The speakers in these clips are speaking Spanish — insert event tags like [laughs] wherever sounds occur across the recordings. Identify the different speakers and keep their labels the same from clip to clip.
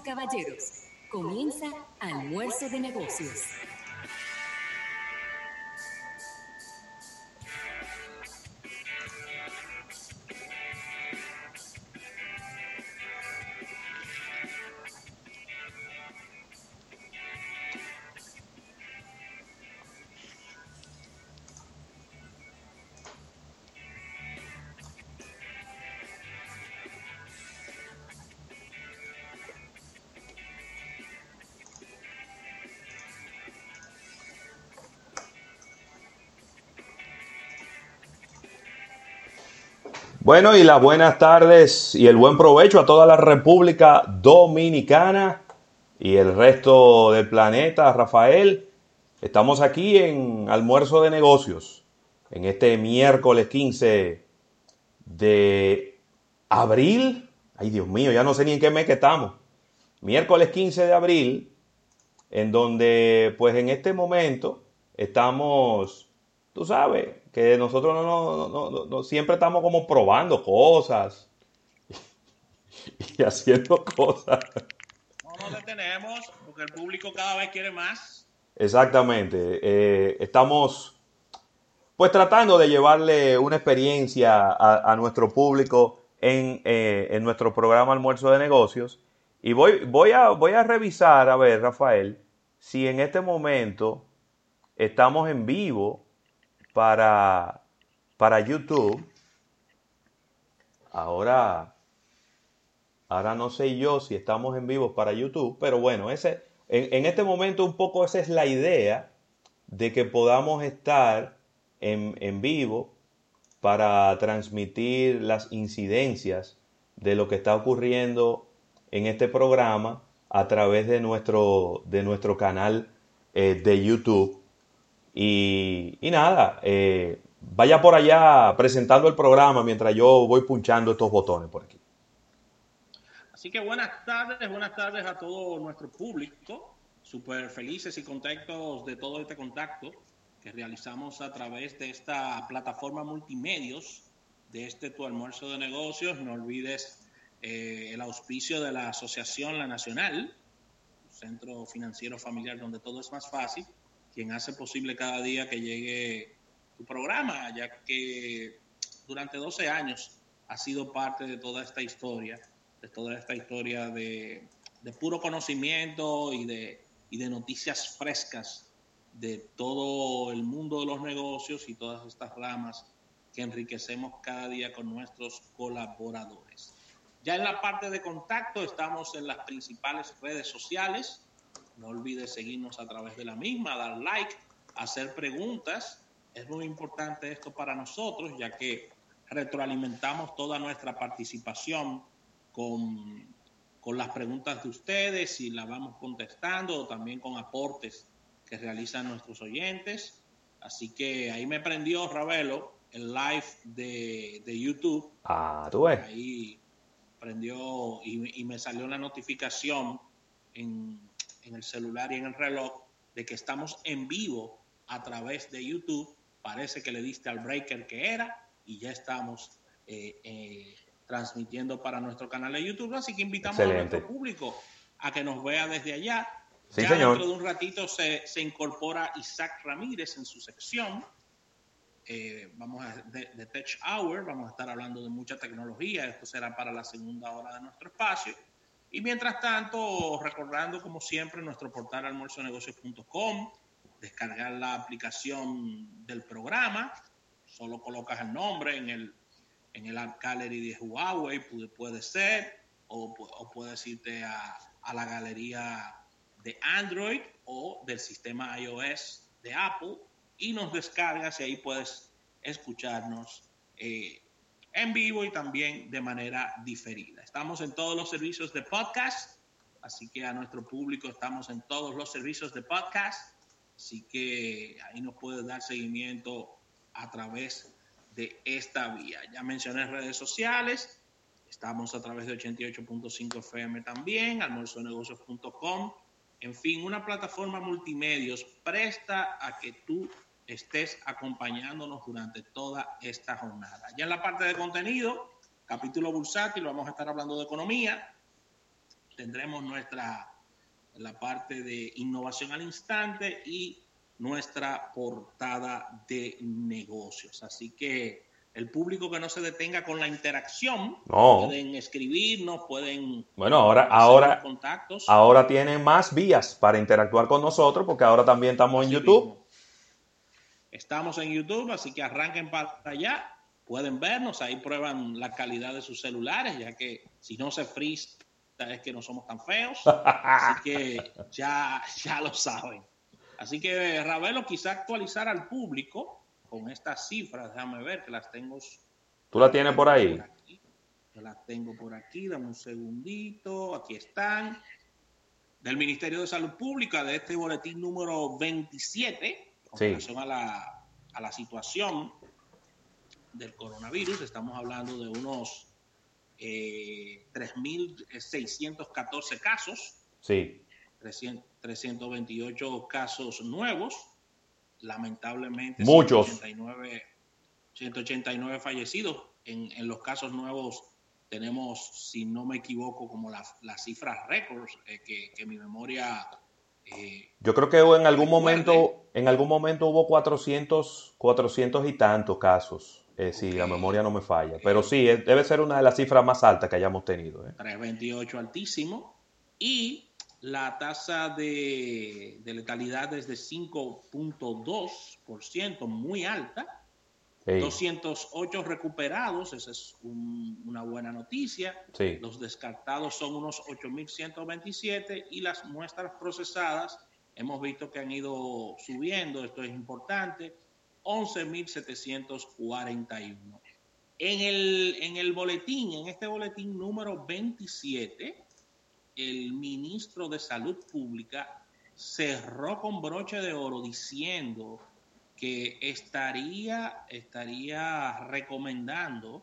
Speaker 1: caballeros, comienza Almuerzo de Negocios.
Speaker 2: Bueno, y las buenas tardes y el buen provecho a toda la República Dominicana y el resto del planeta, Rafael. Estamos aquí en Almuerzo de Negocios, en este miércoles 15 de abril. Ay, Dios mío, ya no sé ni en qué mes que estamos. Miércoles 15 de abril, en donde pues en este momento estamos, tú sabes, que nosotros no, no, no, siempre estamos como probando cosas [laughs] y haciendo cosas.
Speaker 3: No nos detenemos porque el público cada vez quiere más.
Speaker 2: Exactamente. Eh, estamos pues tratando de llevarle una experiencia a, nuestro público en, eh, en, nuestro programa Almuerzo de Negocios. Y voy, voy, a, voy a revisar, a ver, Rafael, si en este momento estamos en vivo para, para YouTube. Ahora, ahora no sé yo si estamos en vivo para YouTube, pero bueno, ese, en, este momento un poco esa es la idea de que podamos estar en, en vivo para transmitir las incidencias de lo que está ocurriendo en este programa a través de nuestro, de nuestro canal eh, de YouTube y, nada, eh, vaya por allá presentando el programa mientras yo voy punchando estos botones por aquí.
Speaker 3: Así que buenas tardes, buenas tardes a todo nuestro público. Súper felices y contentos de todo este contacto que realizamos a través de esta plataforma multimedios, de este tu almuerzo de negocios. No olvides eh, el auspicio de la Asociación La Nacional, centro financiero familiar donde todo es más fácil quien hace posible cada día que llegue tu programa, ya que durante 12 años ha sido parte de toda esta historia, de toda esta historia de, puro conocimiento y de, y de noticias frescas de todo el mundo de los negocios y todas estas ramas que enriquecemos cada día con nuestros colaboradores. Ya en la parte de contacto estamos en las principales redes sociales, no olvides seguirnos a través de la misma, dar like, hacer preguntas. Es muy importante esto para nosotros, ya que retroalimentamos toda nuestra participación con, con las preguntas de ustedes y las vamos contestando, también con aportes que realizan nuestros oyentes. Así que ahí me prendió Ravelo el live de, de YouTube.
Speaker 2: Ah, tú ves.
Speaker 3: Ahí prendió y, y me salió la notificación en, en el celular y en el reloj de que estamos en vivo a través de YouTube. Parece que le diste al breaker que era y ya estamos eh, eh, transmitiendo para nuestro canal de YouTube. Así que invitamos a nuestro público a que nos vea desde allá. ya dentro de un ratito se, incorpora Isaac Ramírez en su sección. Eh, vamos a, de, de Tech Hour, vamos a estar hablando de mucha tecnología. Esto será para la segunda hora de nuestro espacio. Y mientras tanto, recordando como siempre nuestro portal almuerzonegocios.com, descargar la aplicación del programa, solo colocas el nombre en el, en el App Gallery de Huawei, puede, ser, o, puedes irte a, a, la galería de Android o del sistema iOS de Apple y nos descargas y ahí puedes escucharnos eh, en vivo y también de manera diferida. Estamos en todos los servicios de podcast, así que a nuestro público estamos en todos los servicios de podcast, así que ahí nos puedes dar seguimiento a través de esta vía. Ya mencioné redes sociales, estamos a través de 88.5 FM también, almuerzonegocios.com, en fin, una plataforma multimedios presta a que tú estés acompañándonos durante toda esta jornada. Ya en la parte de contenido, capítulo bursátil, vamos a estar hablando de economía tendremos nuestra la parte de innovación al instante y nuestra portada de negocios. Así que el público que no se detenga con la interacción, pueden escribirnos, pueden
Speaker 2: bueno ahora ahora contactos. ahora tienen más vías para interactuar con nosotros porque ahora también estamos en YouTube.
Speaker 3: Estamos en YouTube, así que arranquen para allá, pueden vernos, ahí prueban la calidad de sus celulares, ya que si no se freeze es que no somos tan feos, así que [laughs] ya, ya lo saben. Así que Ravelo quizá actualizar al público con estas cifras, déjame ver que las tengo.
Speaker 2: ¿Tú la tienes por ahí?
Speaker 3: las tengo por aquí, dame un segundito, aquí están. Del Ministerio de Salud Pública, de este boletín número 27, con relación a la, a la situación del coronavirus, estamos hablando de unos eh, 3.614 casos.
Speaker 2: Sí.
Speaker 3: 328 casos nuevos. Lamentablemente
Speaker 2: muchos.
Speaker 3: 189, 189 fallecidos. En, en, los casos nuevos tenemos si no me equivoco como las cifras récords eh, que, que, mi memoria
Speaker 2: eh, yo creo que en algún momento en algún momento hubo 400 400 y tantos casos eh, si la memoria no me falla. Pero sí debe ser una de las cifras más altas que hayamos tenido
Speaker 3: 328 altísimo y la tasa de, letalidad es de 5.2%, muy alta. 208 recuperados, esa es una buena noticia. Los descartados son unos 8.127 y las muestras procesadas hemos visto que han ido subiendo, esto es importante, 11.741. En el, en el boletín, en este boletín número 27, el ministro de Salud Pública cerró con broche de oro diciendo que estaría, estaría recomendando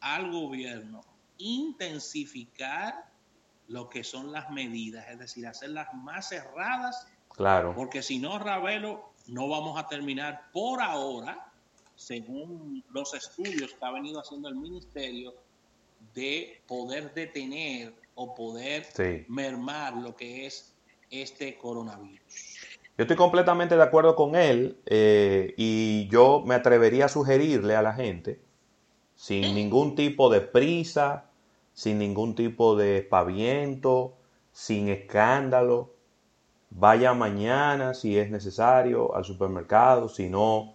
Speaker 3: al gobierno intensificar lo que son las medidas, es decir, hacerlas más cerradas.
Speaker 2: Claro.
Speaker 3: Porque si no, Ravelo, no vamos a terminar por ahora, según los estudios que ha venido haciendo el ministerio, de poder detener o poder mermar lo que es este coronavirus.
Speaker 2: Yo estoy completamente de acuerdo con él eh, y yo me atrevería a sugerirle a la gente, sin ningún tipo de prisa, sin ningún tipo de espaviento, sin escándalo, vaya mañana si es necesario al supermercado, si no,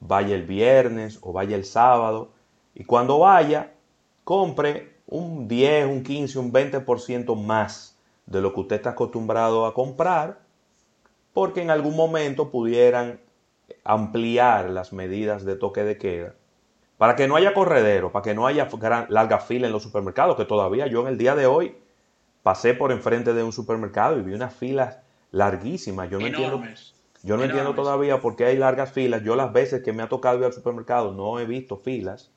Speaker 2: vaya el viernes o vaya el sábado y cuando vaya, compre un 10, un 15, un 20% más de lo que usted está acostumbrado a comprar, porque en algún momento pudieran ampliar las medidas de toque de queda, para que no haya corredero, para que no haya larga fila en los supermercados, que todavía yo en el día de hoy pasé por enfrente de un supermercado y vi unas filas larguísimas. Yo no entiendo, yo no entiendo todavía por qué hay largas filas. Yo las veces que me ha tocado ir al supermercado no he visto filas.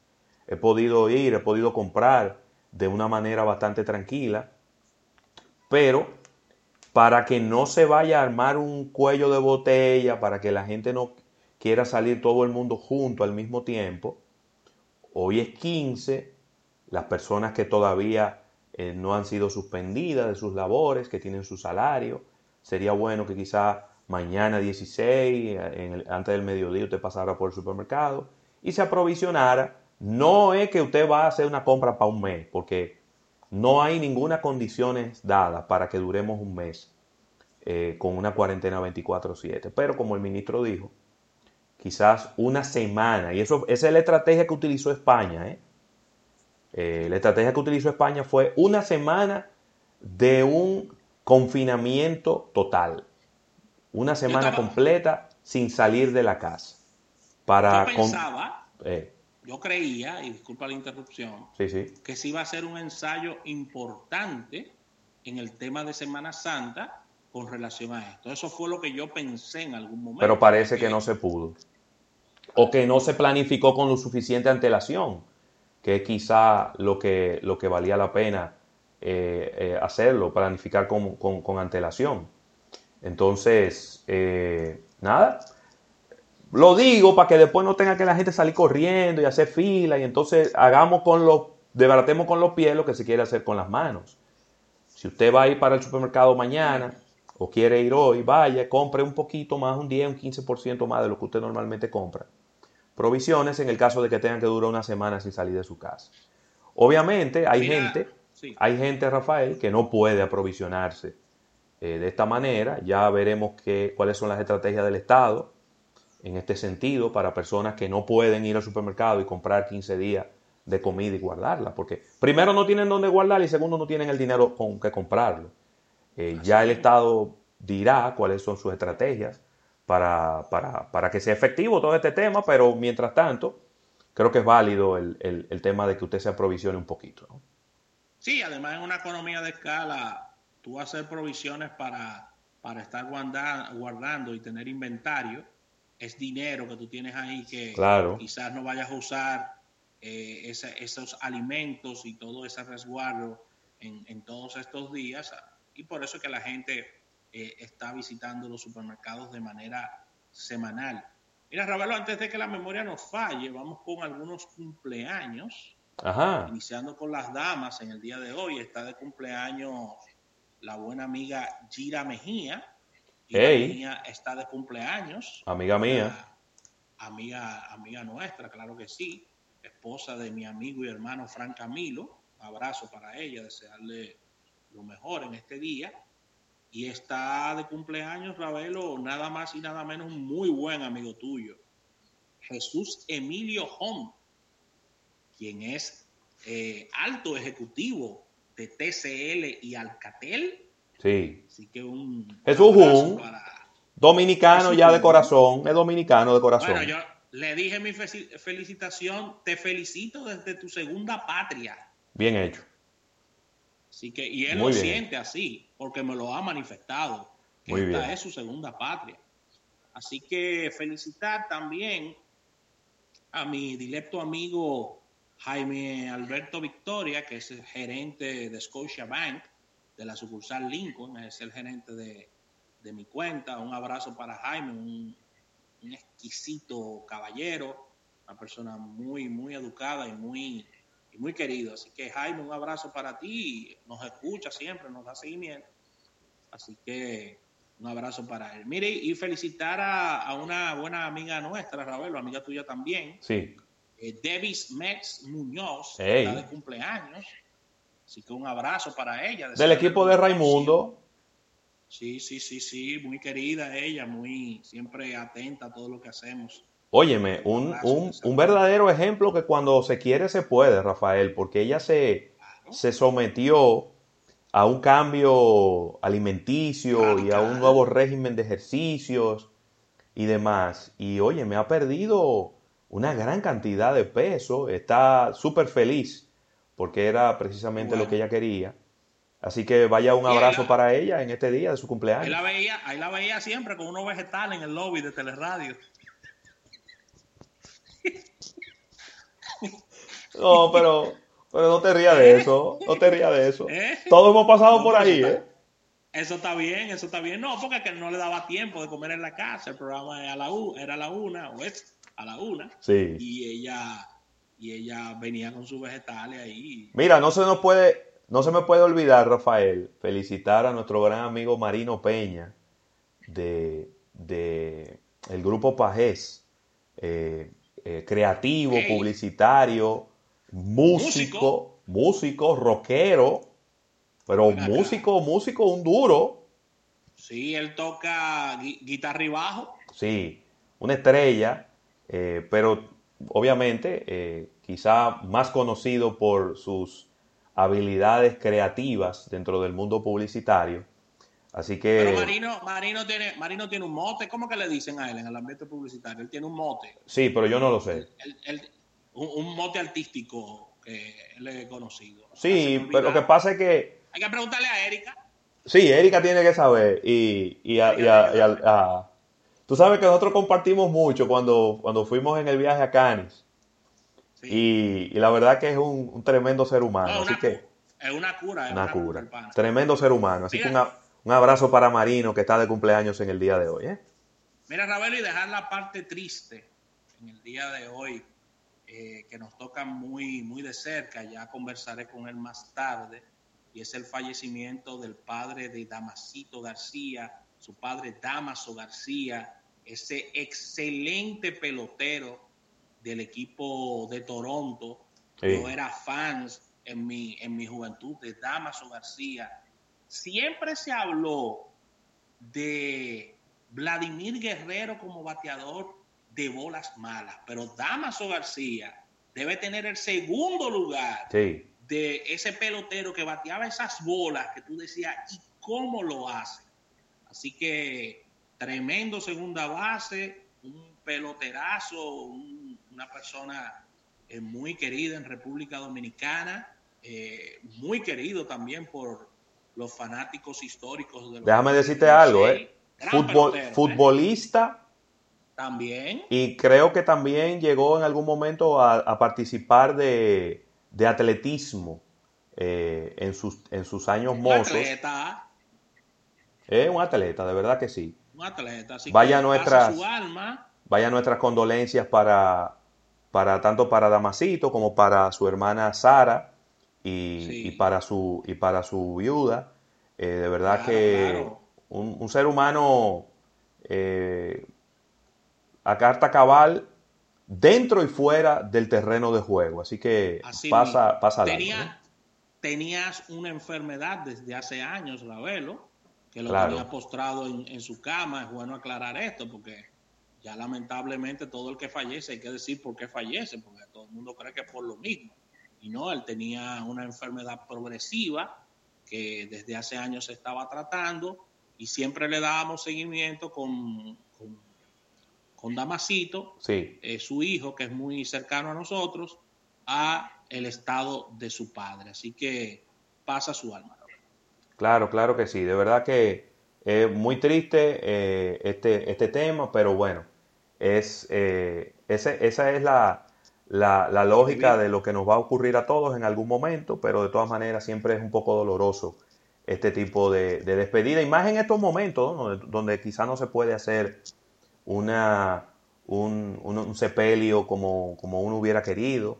Speaker 2: He podido ir, he podido comprar de una manera bastante tranquila, pero para que no se vaya a armar un cuello de botella, para que la gente no quiera salir todo el mundo junto al mismo tiempo, hoy es 15, las personas que todavía eh, no han sido suspendidas de sus labores, que tienen su salario, sería bueno que quizá mañana 16, antes del mediodía, usted pasara por el supermercado y se aprovisionara. No es que usted va a hacer una compra para un mes, porque no hay ninguna condición dada para que duremos un mes eh, con una cuarentena 24/7. Pero como el ministro dijo, quizás una semana, y eso, esa es la estrategia que utilizó España. ¿eh? Eh, la estrategia que utilizó España fue una semana de un confinamiento total. Una semana completa sin salir de la casa. Para
Speaker 3: yo creía, y disculpa la interrupción, que sí iba a ser un ensayo importante en el tema de Semana Santa con relación a esto. Eso fue lo que yo pensé en algún momento.
Speaker 2: Pero parece que no se pudo. O que no se planificó con lo suficiente antelación, que es quizá lo que, lo que valía la pena eh, eh, hacerlo, planificar con, antelación. Entonces, eh, nada, lo digo para que después no tenga que la gente salir corriendo y hacer fila y entonces hagamos con los, debaratemos con los pies lo que se quiere hacer con las manos. Si usted va a ir para el supermercado mañana o quiere ir hoy, vaya, compre un poquito más, un 10, un 15% más de lo que usted normalmente compra. Provisiones en el caso de que tengan que durar una semana sin salir de su casa. Obviamente hay gente, hay gente, Rafael, que no puede aprovisionarse eh, de esta manera. Ya veremos qué, cuáles son las estrategias del Estado en este sentido para personas que no pueden ir al supermercado y comprar 15 días de comida y guardarla, porque primero no tienen dónde guardarla y segundo no tienen el dinero con que comprarlo. Eh, ya el Estado dirá cuáles son sus estrategias para, para, que sea efectivo todo este tema, pero mientras tanto, creo que es válido el, tema de que usted se aprovisione un poquito.
Speaker 3: Sí, además en una economía de escala, tú hacer provisiones para, para estar guardando y tener inventario, es dinero que tú tienes ahí que quizás no vayas a usar eh, esos alimentos y todo ese resguardo en, todos estos días. Y por eso es que la gente eh, está visitando los supermercados de manera semanal. Mira, Ravelo, antes de que la memoria nos falle, vamos con algunos cumpleaños. Ajá. Iniciando con las damas en el día de hoy. Está de cumpleaños la buena amiga Gira Mejía. Mejía está de cumpleaños.
Speaker 2: Amiga mía.
Speaker 3: Amiga, amiga nuestra, claro que sí esposa de mi amigo y hermano Frank Camilo. Un abrazo para ella, desearle lo mejor en este día. Y está de cumpleaños, Ravelo, nada más y nada menos un muy buen amigo tuyo, Jesús Emilio Hom, quien es eh, alto ejecutivo de TCL y Alcatel.
Speaker 2: Sí.
Speaker 3: Así que un
Speaker 2: Jesús Hum, dominicano ya de corazón, es dominicano de corazón.
Speaker 3: Bueno, yo, le dije mi felicitación, te felicito desde tu segunda patria.
Speaker 2: Bien hecho.
Speaker 3: Así que, y él lo siente así, porque me lo ha manifestado, que esta es su segunda patria. Así que felicitar también a mi directo amigo Jaime Alberto Victoria, que es el gerente de Scotia Bank, de la sucursal Lincoln, es el gerente de, de mi cuenta. Un abrazo para Jaime, un un exquisito caballero, una persona muy, muy educada y muy, y muy querido. Así que Jaime, un abrazo para ti, nos escucha siempre, nos da seguimiento. Así que un abrazo para él. Mire, y felicitar a, una buena amiga nuestra, Ravelo, amiga tuya también.
Speaker 2: Sí.
Speaker 3: Eh, Davis Mex Muñoz, está de cumpleaños. Así que un abrazo para ella.
Speaker 2: Del equipo de Raimundo.
Speaker 3: Sí, sí, sí, sí, muy querida ella, muy siempre atenta a todo lo que hacemos.
Speaker 2: Óyeme, un, un, verdadero ejemplo que cuando se quiere se puede, Rafael, porque ella se, se sometió a un cambio alimenticio y a un nuevo régimen de ejercicios y demás. Y oye, me ha perdido una gran cantidad de peso, está súper feliz porque era precisamente lo que ella quería. Así que vaya un abrazo para ella en este día de su cumpleaños. Ahí
Speaker 3: la veía, ahí la veía siempre con unos vegetales en el lobby de Teleradio.
Speaker 2: No, pero, pero no te rías de eso, no te rías de eso. [laughs] ¿Eh? Todos hemos pasado por ahí, ¿eh?
Speaker 3: Eso está bien, eso está bien. No, porque no le daba tiempo de comer en la casa. El programa era a la, era a la una, o es a la una.
Speaker 2: Sí.
Speaker 3: Y ella, y ella venía con sus vegetales ahí.
Speaker 2: Mira, no se nos puede no se me puede olvidar, Rafael, felicitar a nuestro gran amigo Marino Peña de, el grupo Pajés, eh, eh, creativo, publicitario, músico, músico, rockero, pero músico, músico, un duro.
Speaker 3: Sí, él toca guitarra y bajo.
Speaker 2: Sí, una estrella, eh, pero obviamente quizá más conocido por sus habilidades creativas dentro del mundo publicitario. Así que...
Speaker 3: Pero Marino, Marino, tiene, Marino tiene un mote. ¿Cómo que le dicen a él en el ambiente publicitario? Él tiene un mote.
Speaker 2: Sí, pero yo no lo sé.
Speaker 3: un, mote artístico que él es conocido.
Speaker 2: Sí, pero lo que pasa es que...
Speaker 3: Hay que preguntarle a Erika.
Speaker 2: Sí, Erika tiene que saber. Y, y, a, Tú sabes que nosotros compartimos mucho cuando, cuando fuimos en el viaje a Canis. Y, la verdad que es un, tremendo ser humano. así que,
Speaker 3: es una cura.
Speaker 2: una, cura. Tremendo ser humano. Así que un abrazo para Marino que está de cumpleaños en el día de hoy. ¿eh?
Speaker 3: Mira, Ravelo, y dejar la parte triste en el día de hoy, eh, que nos toca muy, muy de cerca, ya conversaré con él más tarde. y es el fallecimiento del padre de Damasito García, su padre Damaso García, ese excelente pelotero del equipo de Toronto. Yo era fans en mi, en mi juventud de Damaso García. Siempre se habló de Vladimir Guerrero como bateador de bolas malas, pero Damaso García debe tener el segundo lugar de ese pelotero que bateaba esas bolas que tú decías, ¿y cómo lo hace? Así que tremendo segunda base, un peloterazo, una persona eh, muy querida en República Dominicana, eh, muy querido también por los fanáticos históricos. De
Speaker 2: Déjame decirte algo, ¿eh? ¿eh? futbolista.
Speaker 3: También.
Speaker 2: Y creo que también llegó en algún momento a, participar de, atletismo en, sus, en sus años mozos. Un atleta. Es un atleta, de verdad que sí.
Speaker 3: Un atleta. Así
Speaker 2: vaya nuestras, Vaya nuestras condolencias para, para tanto para Damasito como para su hermana Sara y, para su y para su viuda. Eh, de verdad que Un, ser humano eh, a carta cabal dentro y fuera del terreno de juego. Así que pasa, pasa
Speaker 3: Tenía, Tenías una enfermedad desde hace años, Ravelo, que lo tenía postrado en, en, su cama. Es bueno aclarar esto porque ya lamentablemente todo el que fallece hay que decir por qué fallece, porque todo el mundo cree que es por lo mismo y no, él tenía una enfermedad progresiva que desde hace años se estaba tratando y siempre le dábamos seguimiento con, con, Damasito, eh, su hijo, que es muy cercano a nosotros, a el estado de su padre. Así que pasa su alma.
Speaker 2: Claro, claro que sí. De verdad que es muy triste eh, este, este tema, pero bueno, es, eh, esa es la, la, lógica de lo que nos va a ocurrir a todos en algún momento, pero de todas maneras siempre es un poco doloroso este tipo de, despedida, y más en estos momentos donde, quizá no se puede hacer una, un, sepelio como, como, uno hubiera querido.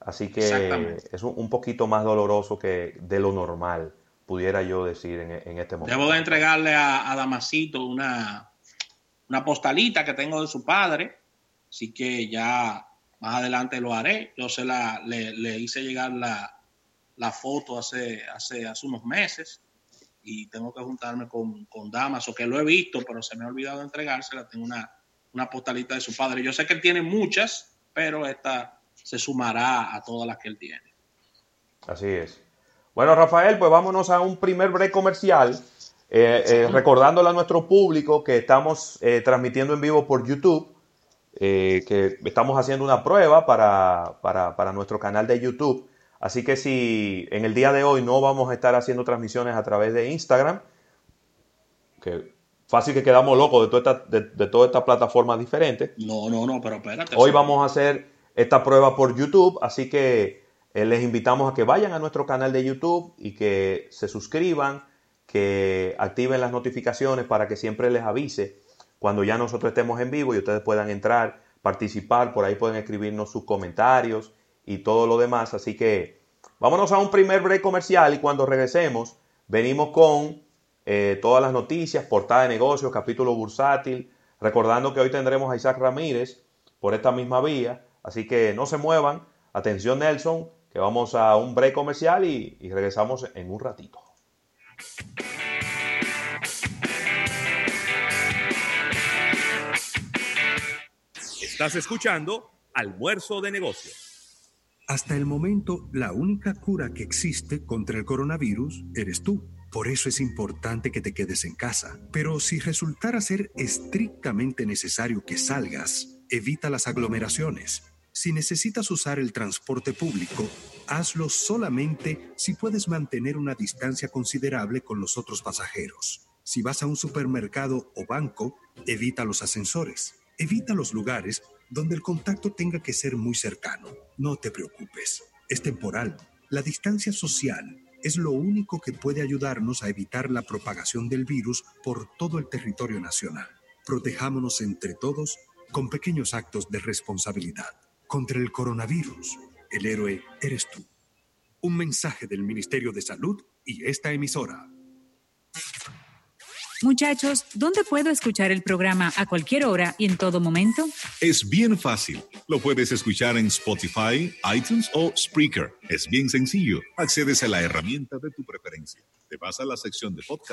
Speaker 2: Así que es un, poquito más doloroso que de lo normal, pudiera yo decir en, este momento.
Speaker 3: Debo de entregarle a, a Damasito una, una postalita que tengo de su padre, así que ya más adelante lo haré. Yo se la, le, hice llegar la, foto hace, hace, hace unos meses y tengo que juntarme con, con o que lo he visto, pero se me ha olvidado entregársela. Tengo una, una postalita de su padre. Yo sé que él tiene muchas, pero esta se sumará a todas las que él tiene.
Speaker 2: Así es. Bueno, Rafael, pues vámonos a un primer break comercial. Eh, eh, recordándole a nuestro público que estamos eh, transmitiendo en vivo por YouTube eh, que estamos haciendo una prueba para, nuestro canal de YouTube. Así que si en el día de hoy no vamos a estar haciendo transmisiones a través de Instagram, que fácil que quedamos locos de, toda esta, de, todas estas plataformas diferentes.
Speaker 3: No, no, no, pero espérate.
Speaker 2: Hoy vamos a hacer esta prueba por YouTube, así que les invitamos a que vayan a nuestro canal de YouTube y que se suscriban, que activen las notificaciones para que siempre les avise cuando ya nosotros estemos en vivo y ustedes puedan entrar, participar, por ahí pueden escribirnos sus comentarios y todo lo demás. Así que vámonos a un primer break comercial y cuando regresemos venimos con eh, todas las noticias, portada de negocios, capítulo bursátil, recordando que hoy tendremos a Isaac Ramírez por esta misma vía. Así que no se muevan. Atención Nelson, que vamos a un break comercial y regresamos en un ratito.
Speaker 4: Estás escuchando Almuerzo de Negocios.
Speaker 5: Hasta el momento, la única cura que existe contra el coronavirus eres tú. Por eso es importante que te quedes en casa. Pero si resultara ser estrictamente necesario que salgas, evita las aglomeraciones. Si necesitas usar el transporte público, hazlo solamente si puedes mantener una distancia considerable con los otros pasajeros. Si vas a un supermercado o banco, evita los ascensores. Evita los lugares donde el contacto tenga que ser muy cercano. No te preocupes, es temporal. La distancia social es lo único que puede ayudarnos a evitar la propagación del virus por todo el territorio nacional. Protejámonos entre todos con pequeños actos de responsabilidad. Contra el coronavirus, el héroe eres tú. Un mensaje del Ministerio de Salud y esta emisora.
Speaker 1: Muchachos, ¿dónde puedo escuchar el programa a cualquier hora y en todo momento?
Speaker 6: Es bien fácil. Lo puedes escuchar en Spotify, iTunes o Spreaker. Es bien sencillo. Accedes a la herramienta de tu preferencia. Te vas a la sección de podcast